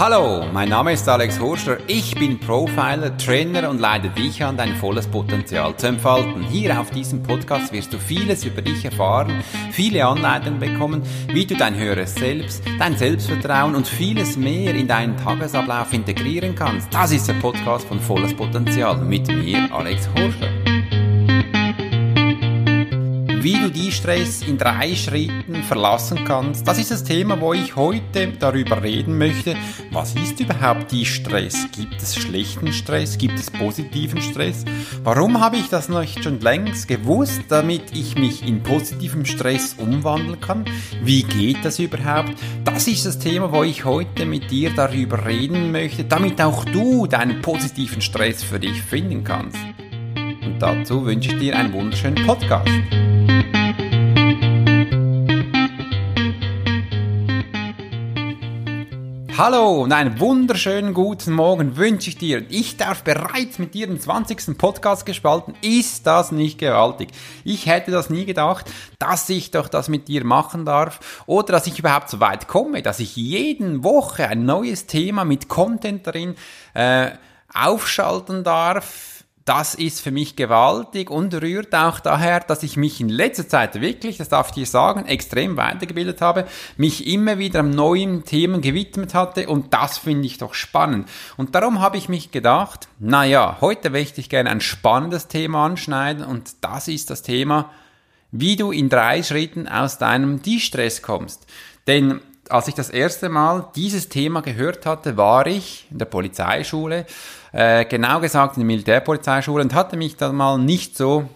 Hallo, mein Name ist Alex Horschler. Ich bin Profiler, Trainer und leite dich an, dein volles Potenzial zu entfalten. Hier auf diesem Podcast wirst du vieles über dich erfahren, viele Anleitungen bekommen, wie du dein höheres Selbst, dein Selbstvertrauen und vieles mehr in deinen Tagesablauf integrieren kannst. Das ist der Podcast von volles Potenzial mit mir, Alex Horschler wie du die Stress in drei Schritten verlassen kannst. Das ist das Thema, wo ich heute darüber reden möchte. Was ist überhaupt die Stress? Gibt es schlechten Stress? Gibt es positiven Stress? Warum habe ich das noch schon längst gewusst, damit ich mich in positiven Stress umwandeln kann? Wie geht das überhaupt? Das ist das Thema, wo ich heute mit dir darüber reden möchte, damit auch du deinen positiven Stress für dich finden kannst. Und dazu wünsche ich dir einen wunderschönen Podcast. Hallo und einen wunderschönen guten Morgen wünsche ich dir. Ich darf bereits mit dir den 20. Podcast gestalten. Ist das nicht gewaltig? Ich hätte das nie gedacht, dass ich doch das mit dir machen darf oder dass ich überhaupt so weit komme, dass ich jeden Woche ein neues Thema mit Content darin äh, aufschalten darf das ist für mich gewaltig und rührt auch daher, dass ich mich in letzter Zeit wirklich, das darf ich dir sagen, extrem weitergebildet habe, mich immer wieder neuen Themen gewidmet hatte und das finde ich doch spannend. Und darum habe ich mich gedacht, naja, heute möchte ich gerne ein spannendes Thema anschneiden und das ist das Thema, wie du in drei Schritten aus deinem De-Stress kommst. Denn als ich das erste Mal dieses Thema gehört hatte, war ich in der Polizeischule, äh, genau gesagt in der Militärpolizeischule und hatte mich dann mal nicht so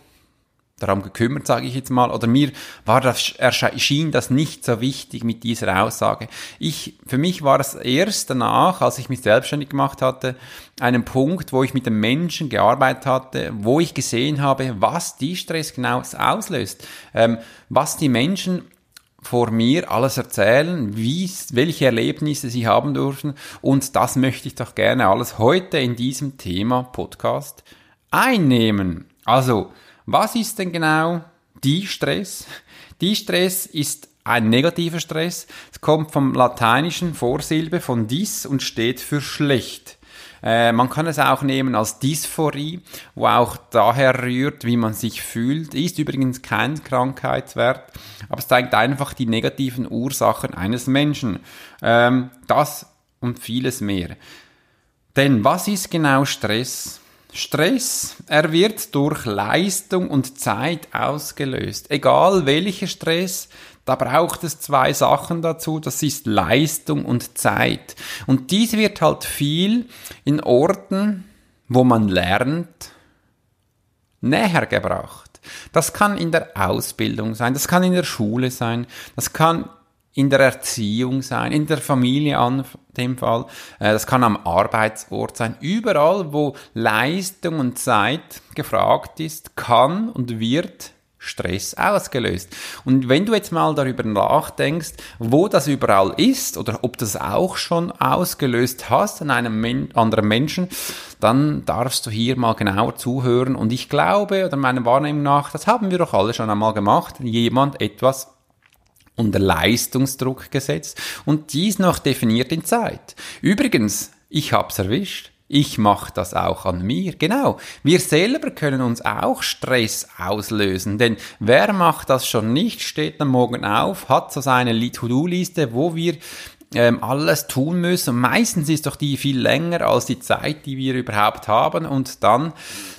darum gekümmert, sage ich jetzt mal, oder mir war das, erschien das nicht so wichtig mit dieser Aussage. Ich, für mich war es erst danach, als ich mich selbstständig gemacht hatte, einen Punkt, wo ich mit den Menschen gearbeitet hatte, wo ich gesehen habe, was die Stress genau auslöst, ähm, was die Menschen vor mir alles erzählen, wie, welche Erlebnisse sie haben dürfen. Und das möchte ich doch gerne alles heute in diesem Thema Podcast einnehmen. Also, was ist denn genau die Stress? Die Stress ist ein negativer Stress. Es kommt vom lateinischen Vorsilbe von dis und steht für schlecht. Äh, man kann es auch nehmen als Dysphorie, wo auch daher rührt, wie man sich fühlt. Ist übrigens kein Krankheitswert, aber es zeigt einfach die negativen Ursachen eines Menschen. Ähm, das und vieles mehr. Denn was ist genau Stress? Stress, er wird durch Leistung und Zeit ausgelöst. Egal welcher Stress, da braucht es zwei Sachen dazu, das ist Leistung und Zeit. Und dies wird halt viel in Orten, wo man lernt, näher gebracht. Das kann in der Ausbildung sein, das kann in der Schule sein, das kann in der Erziehung sein, in der Familie an dem Fall, äh, das kann am Arbeitsort sein, überall, wo Leistung und Zeit gefragt ist, kann und wird Stress ausgelöst. Und wenn du jetzt mal darüber nachdenkst, wo das überall ist oder ob das auch schon ausgelöst hast an einem Men anderen Menschen, dann darfst du hier mal genauer zuhören. Und ich glaube, oder meiner Wahrnehmung nach, das haben wir doch alle schon einmal gemacht, jemand etwas unter Leistungsdruck gesetzt und dies noch definiert in Zeit. Übrigens, ich hab's erwischt. Ich mache das auch an mir. Genau. Wir selber können uns auch Stress auslösen. Denn wer macht das schon nicht, steht am Morgen auf, hat so seine To-Do-Liste, wo wir ähm, alles tun müssen. Und meistens ist doch die viel länger als die Zeit, die wir überhaupt haben. Und dann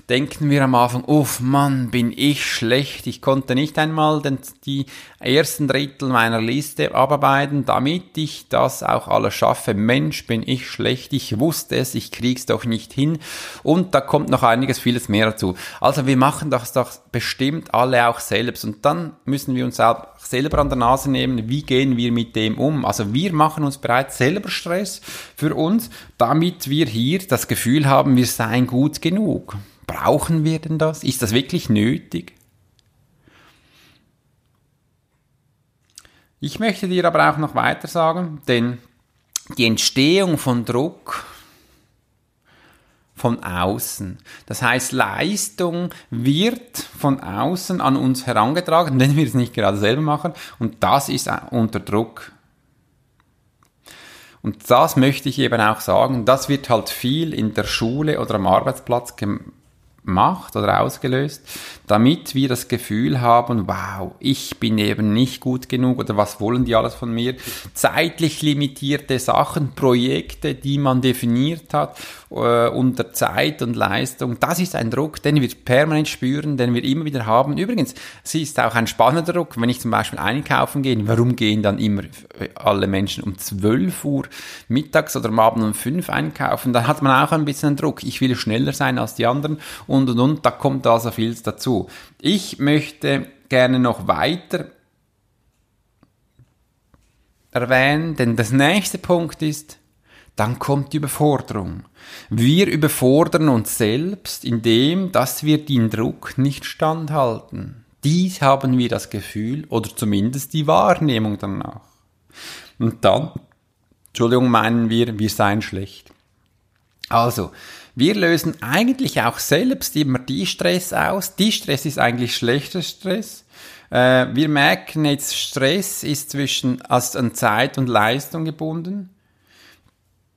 denken wir am Anfang, uff, Mann, bin ich schlecht. Ich konnte nicht einmal den, die ersten Drittel meiner Liste abarbeiten, damit ich das auch alles schaffe. Mensch, bin ich schlecht. Ich wusste es, ich krieg's doch nicht hin. Und da kommt noch einiges, vieles mehr dazu. Also wir machen das doch bestimmt alle auch selbst. Und dann müssen wir uns auch selber an der Nase nehmen, wie gehen wir mit dem um. Also wir machen uns bereits selber Stress für uns, damit wir hier das Gefühl haben, wir seien gut genug. Brauchen wir denn das? Ist das wirklich nötig? Ich möchte dir aber auch noch weiter sagen, denn die Entstehung von Druck von außen. Das heißt, Leistung wird von außen an uns herangetragen, wenn wir es nicht gerade selber machen, und das ist unter Druck Und das möchte ich eben auch sagen, das wird halt viel in der Schule oder am Arbeitsplatz gemacht oder ausgelöst, damit wir das Gefühl haben, wow, ich bin eben nicht gut genug oder was wollen die alles von mir? Zeitlich limitierte Sachen, Projekte, die man definiert hat äh, unter Zeit und Leistung, das ist ein Druck, den wir permanent spüren, den wir immer wieder haben. Übrigens, es ist auch ein spannender Druck, wenn ich zum Beispiel einkaufen gehe, warum gehen dann immer alle Menschen um 12 Uhr mittags oder am Abend um 5 einkaufen? Dann hat man auch ein bisschen Druck. Ich will schneller sein als die anderen und und und, da kommt also viel dazu. Ich möchte gerne noch weiter erwähnen, denn das nächste Punkt ist, dann kommt die Überforderung. Wir überfordern uns selbst, indem, dass wir den Druck nicht standhalten. Dies haben wir das Gefühl oder zumindest die Wahrnehmung danach. Und dann, Entschuldigung, meinen wir, wir seien schlecht. Also, wir lösen eigentlich auch selbst immer die Stress aus. Die Stress ist eigentlich schlechter Stress. Äh, wir merken jetzt, Stress ist zwischen als an Zeit und Leistung gebunden.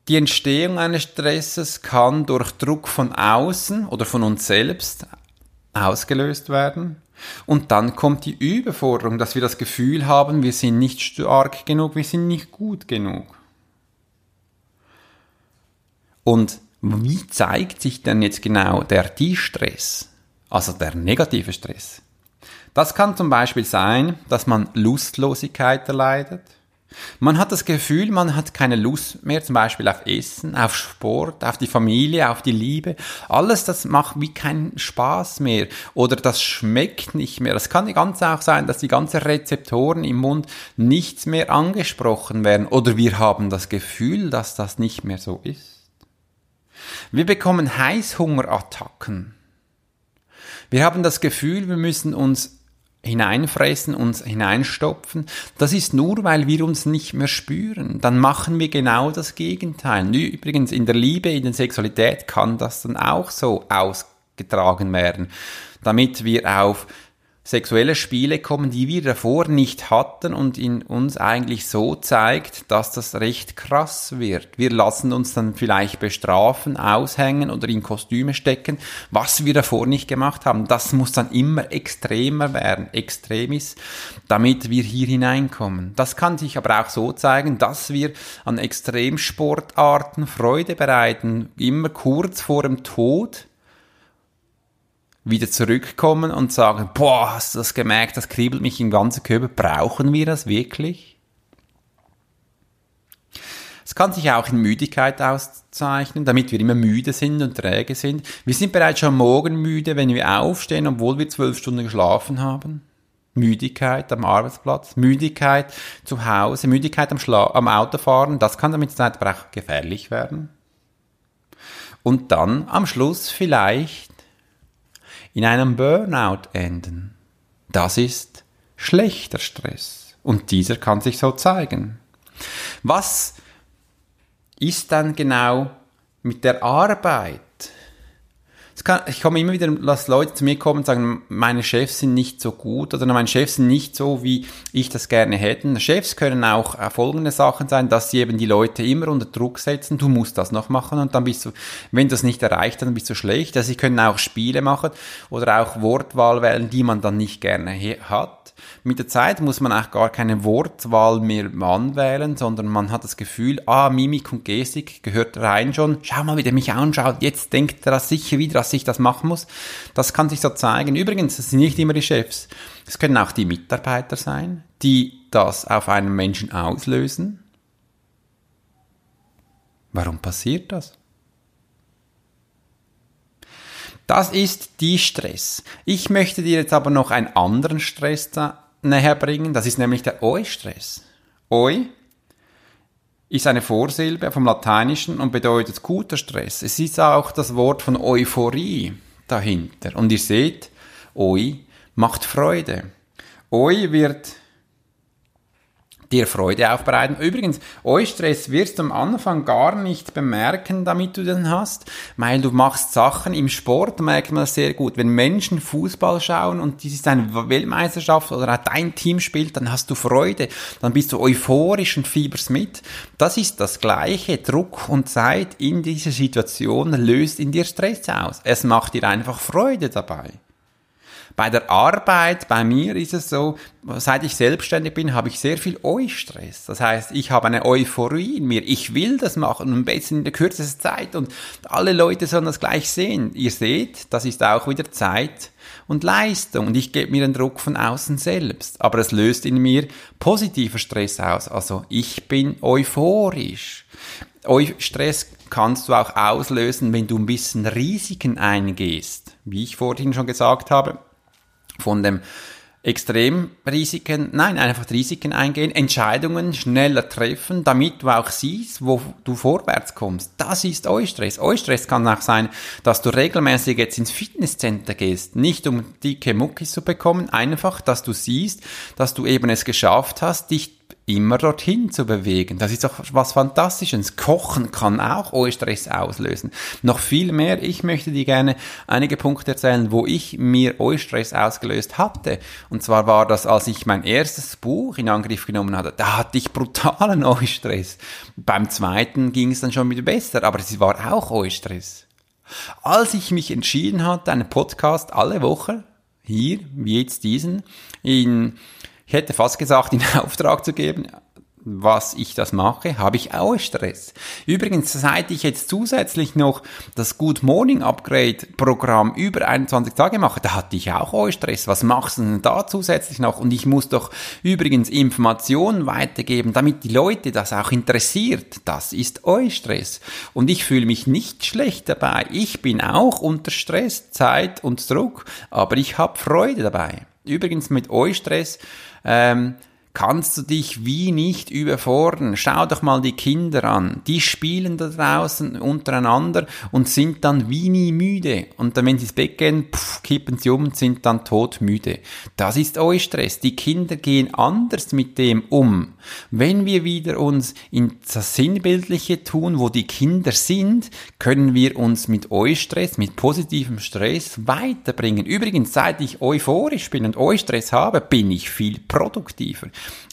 Die Entstehung eines Stresses kann durch Druck von außen oder von uns selbst ausgelöst werden. Und dann kommt die Überforderung, dass wir das Gefühl haben, wir sind nicht stark genug, wir sind nicht gut genug. Und wie zeigt sich denn jetzt genau der Die-Stress, also der negative Stress? Das kann zum Beispiel sein, dass man Lustlosigkeit erleidet. Man hat das Gefühl, man hat keine Lust mehr, zum Beispiel auf Essen, auf Sport, auf die Familie, auf die Liebe. Alles, das macht wie keinen Spaß mehr. Oder das schmeckt nicht mehr. Es kann ganz auch sein, dass die ganzen Rezeptoren im Mund nichts mehr angesprochen werden. Oder wir haben das Gefühl, dass das nicht mehr so ist. Wir bekommen Heißhungerattacken. Wir haben das Gefühl, wir müssen uns hineinfressen, uns hineinstopfen. Das ist nur, weil wir uns nicht mehr spüren. Dann machen wir genau das Gegenteil. Übrigens, in der Liebe, in der Sexualität kann das dann auch so ausgetragen werden, damit wir auf sexuelle Spiele kommen, die wir davor nicht hatten und in uns eigentlich so zeigt, dass das recht krass wird. Wir lassen uns dann vielleicht bestrafen, aushängen oder in Kostüme stecken, was wir davor nicht gemacht haben. Das muss dann immer extremer werden, extremis, damit wir hier hineinkommen. Das kann sich aber auch so zeigen, dass wir an Extremsportarten Freude bereiten, immer kurz vor dem Tod, wieder zurückkommen und sagen, boah, hast du das gemerkt, das kribbelt mich im ganzen Körper, brauchen wir das wirklich? Es kann sich auch in Müdigkeit auszeichnen, damit wir immer müde sind und träge sind. Wir sind bereits schon morgen müde, wenn wir aufstehen, obwohl wir zwölf Stunden geschlafen haben. Müdigkeit am Arbeitsplatz, Müdigkeit zu Hause, Müdigkeit am, Schla am Autofahren, das kann damit Zeit aber auch gefährlich werden. Und dann am Schluss vielleicht in einem Burnout enden. Das ist schlechter Stress. Und dieser kann sich so zeigen. Was ist dann genau mit der Arbeit? Kann, ich komme immer wieder, dass Leute zu mir kommen und sagen, meine Chefs sind nicht so gut oder meine Chefs sind nicht so, wie ich das gerne hätte. Chefs können auch folgende Sachen sein, dass sie eben die Leute immer unter Druck setzen, du musst das noch machen und dann bist du, wenn du das nicht erreicht, dann bist du schlecht. Also sie können auch Spiele machen oder auch Wortwahl wählen, die man dann nicht gerne hat. Mit der Zeit muss man auch gar keine Wortwahl mehr anwählen, sondern man hat das Gefühl, ah, Mimik und Gestik gehört rein schon. Schau mal, wie der mich anschaut. Jetzt denkt er sicher wieder, dass ich das machen muss. Das kann sich so zeigen. Übrigens, das sind nicht immer die Chefs. Es können auch die Mitarbeiter sein, die das auf einen Menschen auslösen. Warum passiert das? Das ist die Stress. Ich möchte dir jetzt aber noch einen anderen Stress da näher bringen. Das ist nämlich der Eu-Stress. Eu ist eine Vorsilbe vom Lateinischen und bedeutet guter Stress. Es ist auch das Wort von Euphorie dahinter. Und ihr seht, Eu macht Freude. Eu wird dir Freude aufbereiten. Übrigens, Eustress wirst du am Anfang gar nicht bemerken, damit du den hast, weil du machst Sachen im Sport, merkt man das sehr gut. Wenn Menschen Fußball schauen und dies ist eine Weltmeisterschaft oder auch dein Team spielt, dann hast du Freude, dann bist du euphorisch und fieberst mit. Das ist das gleiche. Druck und Zeit in dieser Situation löst in dir Stress aus. Es macht dir einfach Freude dabei. Bei der Arbeit, bei mir ist es so, seit ich selbstständig bin, habe ich sehr viel Eustress. Das heißt, ich habe eine Euphorie in mir. Ich will das machen, am besten in der kürzesten Zeit und alle Leute sollen das gleich sehen. Ihr seht, das ist auch wieder Zeit und Leistung und ich gebe mir den Druck von außen selbst. Aber es löst in mir positiver Stress aus. Also ich bin euphorisch. Stress kannst du auch auslösen, wenn du ein bisschen Risiken eingehst. Wie ich vorhin schon gesagt habe, von dem Extremrisiken, nein, einfach Risiken eingehen, Entscheidungen schneller treffen, damit du auch siehst, wo du vorwärts kommst. Das ist Eustress. Eustress kann auch sein, dass du regelmäßig jetzt ins Fitnesscenter gehst, nicht um dicke Muckis zu bekommen, einfach, dass du siehst, dass du eben es geschafft hast, dich immer dorthin zu bewegen. Das ist doch was Fantastisches. Kochen kann auch Eustress auslösen. Noch viel mehr. Ich möchte dir gerne einige Punkte erzählen, wo ich mir Eustress ausgelöst hatte. Und zwar war das, als ich mein erstes Buch in Angriff genommen hatte. Da hatte ich brutalen Eustress. Beim zweiten ging es dann schon wieder besser, aber es war auch Eustress. Als ich mich entschieden hatte, einen Podcast alle Woche, hier, wie jetzt diesen, in ich hätte fast gesagt, in Auftrag zu geben, was ich das mache, habe ich auch Stress. Übrigens, seit ich jetzt zusätzlich noch das Good Morning Upgrade Programm über 21 Tage mache, da hatte ich auch Stress. Was machst du denn da zusätzlich noch? Und ich muss doch übrigens Informationen weitergeben, damit die Leute das auch interessiert. Das ist Stress. Und ich fühle mich nicht schlecht dabei. Ich bin auch unter Stress, Zeit und Druck, aber ich habe Freude dabei. Übrigens mit Eustress ähm, kannst du dich wie nicht überfordern. Schau doch mal die Kinder an. Die spielen da draußen untereinander und sind dann wie nie müde. Und dann, wenn sie ins Bett gehen, pff, kippen sie um und sind dann todmüde. Das ist Eustress. Die Kinder gehen anders mit dem um. Wenn wir wieder uns in das Sinnbildliche tun, wo die Kinder sind, können wir uns mit Eustress, mit positivem Stress weiterbringen. Übrigens, seit ich euphorisch bin und Eustress habe, bin ich viel produktiver.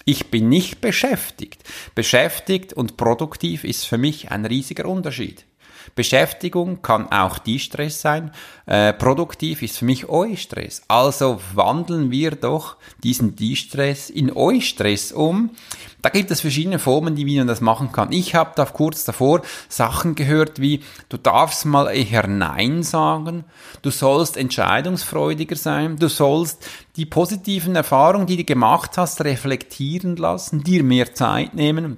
Ich bin nicht beschäftigt. Beschäftigt und produktiv ist für mich ein riesiger Unterschied. Beschäftigung kann auch die Stress sein. Äh, produktiv ist für mich Eu-Stress. Also wandeln wir doch diesen Die-Stress in Eu-Stress um. Da gibt es verschiedene Formen, wie man das machen kann. Ich habe da kurz davor Sachen gehört wie, du darfst mal eher Nein sagen, du sollst entscheidungsfreudiger sein, du sollst die positiven Erfahrungen, die du gemacht hast, reflektieren lassen, dir mehr Zeit nehmen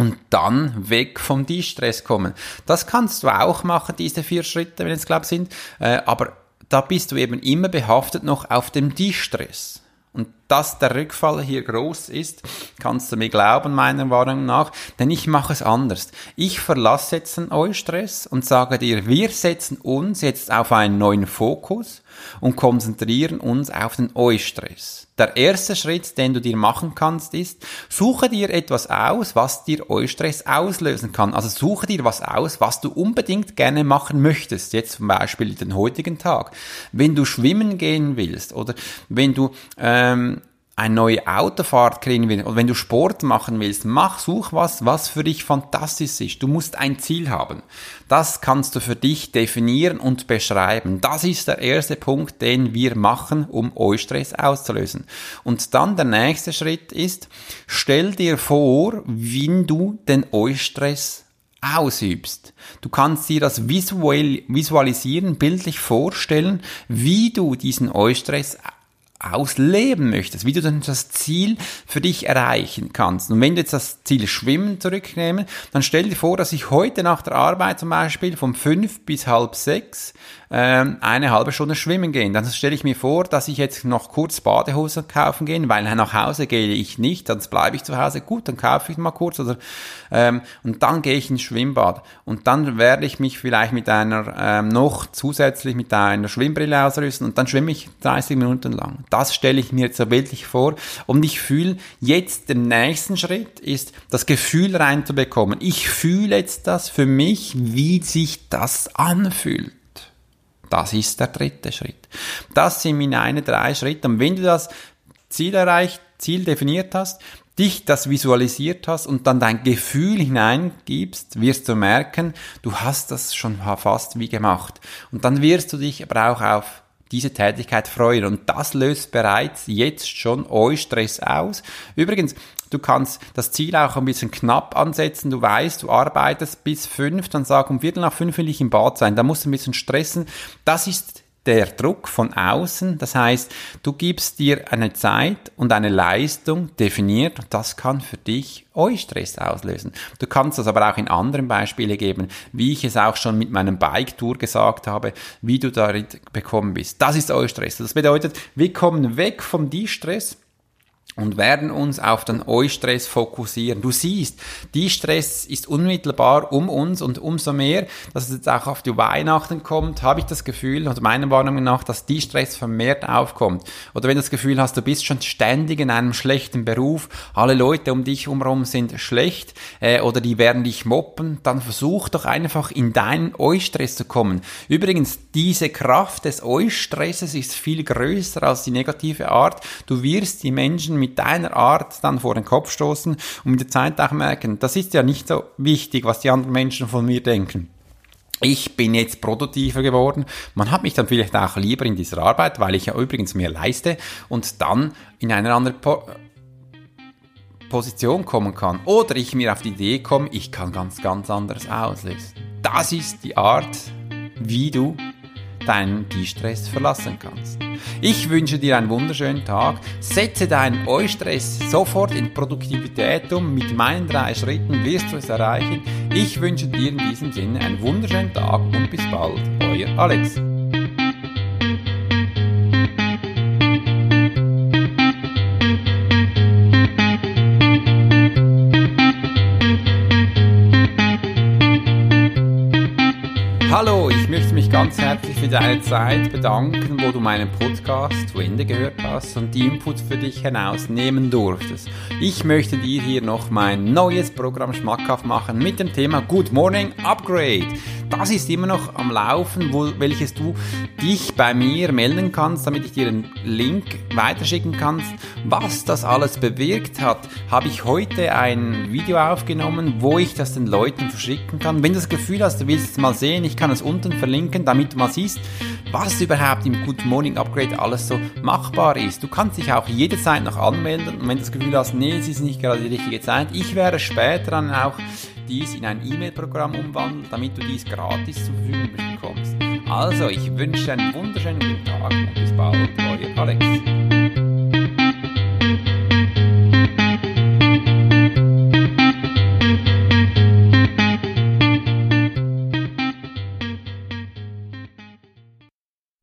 und dann weg vom Distress kommen. Das kannst du auch machen, diese vier Schritte, wenn es glaube sind, äh, aber da bist du eben immer behaftet noch auf dem Distress. Und dass der Rückfall hier groß ist, kannst du mir glauben, meiner Meinung nach, denn ich mache es anders. Ich verlasse jetzt den Eustress und sage dir, wir setzen uns jetzt auf einen neuen Fokus und konzentrieren uns auf den Eustress. Der erste Schritt, den du dir machen kannst, ist, suche dir etwas aus, was dir Eustress auslösen kann. Also suche dir was aus, was du unbedingt gerne machen möchtest. Jetzt zum Beispiel den heutigen Tag. Wenn du schwimmen gehen willst oder wenn du ähm, eine neue Autofahrt kriegen willst oder wenn du Sport machen willst, mach, such was, was für dich fantastisch ist. Du musst ein Ziel haben. Das kannst du für dich definieren und beschreiben. Das ist der erste Punkt, den wir machen, um Eustress auszulösen. Und dann der nächste Schritt ist, stell dir vor, wie du den Eustress ausübst. Du kannst dir das visualisieren, bildlich vorstellen, wie du diesen Eustress ausleben möchtest, wie du dann das Ziel für dich erreichen kannst. Und wenn du jetzt das Ziel Schwimmen zurücknehmen, dann stell dir vor, dass ich heute nach der Arbeit zum Beispiel von fünf bis halb sechs ähm, eine halbe Stunde schwimmen gehen. Dann stelle ich mir vor, dass ich jetzt noch kurz Badehose kaufen gehe, weil nach Hause gehe ich nicht, sonst bleibe ich zu Hause. Gut, dann kaufe ich mal kurz oder ähm, und dann gehe ich ins Schwimmbad und dann werde ich mich vielleicht mit einer ähm, noch zusätzlich mit einer Schwimmbrille ausrüsten und dann schwimme ich 30 Minuten lang. Das stelle ich mir jetzt so bildlich vor und ich fühle jetzt den nächsten Schritt ist das Gefühl reinzubekommen. Ich fühle jetzt das für mich, wie sich das anfühlt. Das ist der dritte Schritt. Das sind meine drei Schritte. Und wenn du das Ziel erreicht, Ziel definiert hast, dich das visualisiert hast und dann dein Gefühl hineingibst, wirst du merken, du hast das schon fast wie gemacht. Und dann wirst du dich aber auch auf diese Tätigkeit freuen. Und das löst bereits jetzt schon Eustress aus. Übrigens, Du kannst das Ziel auch ein bisschen knapp ansetzen. Du weißt, du arbeitest bis fünf, dann sag um Viertel nach fünf will ich im Bad sein. Da musst du ein bisschen stressen. Das ist der Druck von außen. Das heißt, du gibst dir eine Zeit und eine Leistung definiert und das kann für dich Eustress auslösen. Du kannst das aber auch in anderen Beispielen geben, wie ich es auch schon mit meinem Bike-Tour gesagt habe, wie du darin bekommen bist. Das ist Eustress. Das bedeutet, wir kommen weg vom Die-Stress und werden uns auf den Eustress fokussieren. Du siehst, die Stress ist unmittelbar um uns und umso mehr, dass es jetzt auch auf die Weihnachten kommt, habe ich das Gefühl, oder meiner Warnung nach, dass die Stress vermehrt aufkommt. Oder wenn du das Gefühl hast, du bist schon ständig in einem schlechten Beruf, alle Leute um dich herum sind schlecht äh, oder die werden dich moppen, dann versuch doch einfach in deinen Eustress zu kommen. Übrigens, diese Kraft des Eustresses ist viel größer als die negative Art. Du wirst die Menschen mit deiner Art dann vor den Kopf stoßen und mit der Zeit auch merken, das ist ja nicht so wichtig, was die anderen Menschen von mir denken. Ich bin jetzt produktiver geworden. Man hat mich dann vielleicht auch lieber in dieser Arbeit, weil ich ja übrigens mehr leiste und dann in eine andere po Position kommen kann. Oder ich mir auf die Idee komme, ich kann ganz, ganz anderes auslösen. Das ist die Art, wie du deinen De-Stress verlassen kannst. Ich wünsche dir einen wunderschönen Tag. Setze deinen Eustress sofort in Produktivität um. Mit meinen drei Schritten wirst du es erreichen. Ich wünsche dir in diesem Sinne einen wunderschönen Tag und bis bald. Euer Alex. Ganz herzlich für deine Zeit bedanken, wo du meinen Podcast zu Ende gehört hast und die Inputs für dich hinausnehmen durftest. Ich möchte dir hier noch mein neues Programm schmackhaft machen mit dem Thema Good Morning Upgrade. Das ist immer noch am Laufen, wo, welches du dich bei mir melden kannst, damit ich dir einen Link weiterschicken kannst. Was das alles bewirkt hat, habe ich heute ein Video aufgenommen, wo ich das den Leuten verschicken kann. Wenn du das Gefühl hast, du willst es mal sehen, ich kann es unten verlinken, damit du mal siehst, was überhaupt im Good Morning Upgrade alles so machbar ist. Du kannst dich auch jederzeit noch anmelden und wenn du das Gefühl hast, nee, es ist nicht gerade die richtige Zeit, ich werde später dann auch dies in ein E-Mail-Programm umwandeln, damit du dies gratis zur Verfügung bekommst. Also, ich wünsche einen wunderschönen guten Tag und bis bald, euer Alex.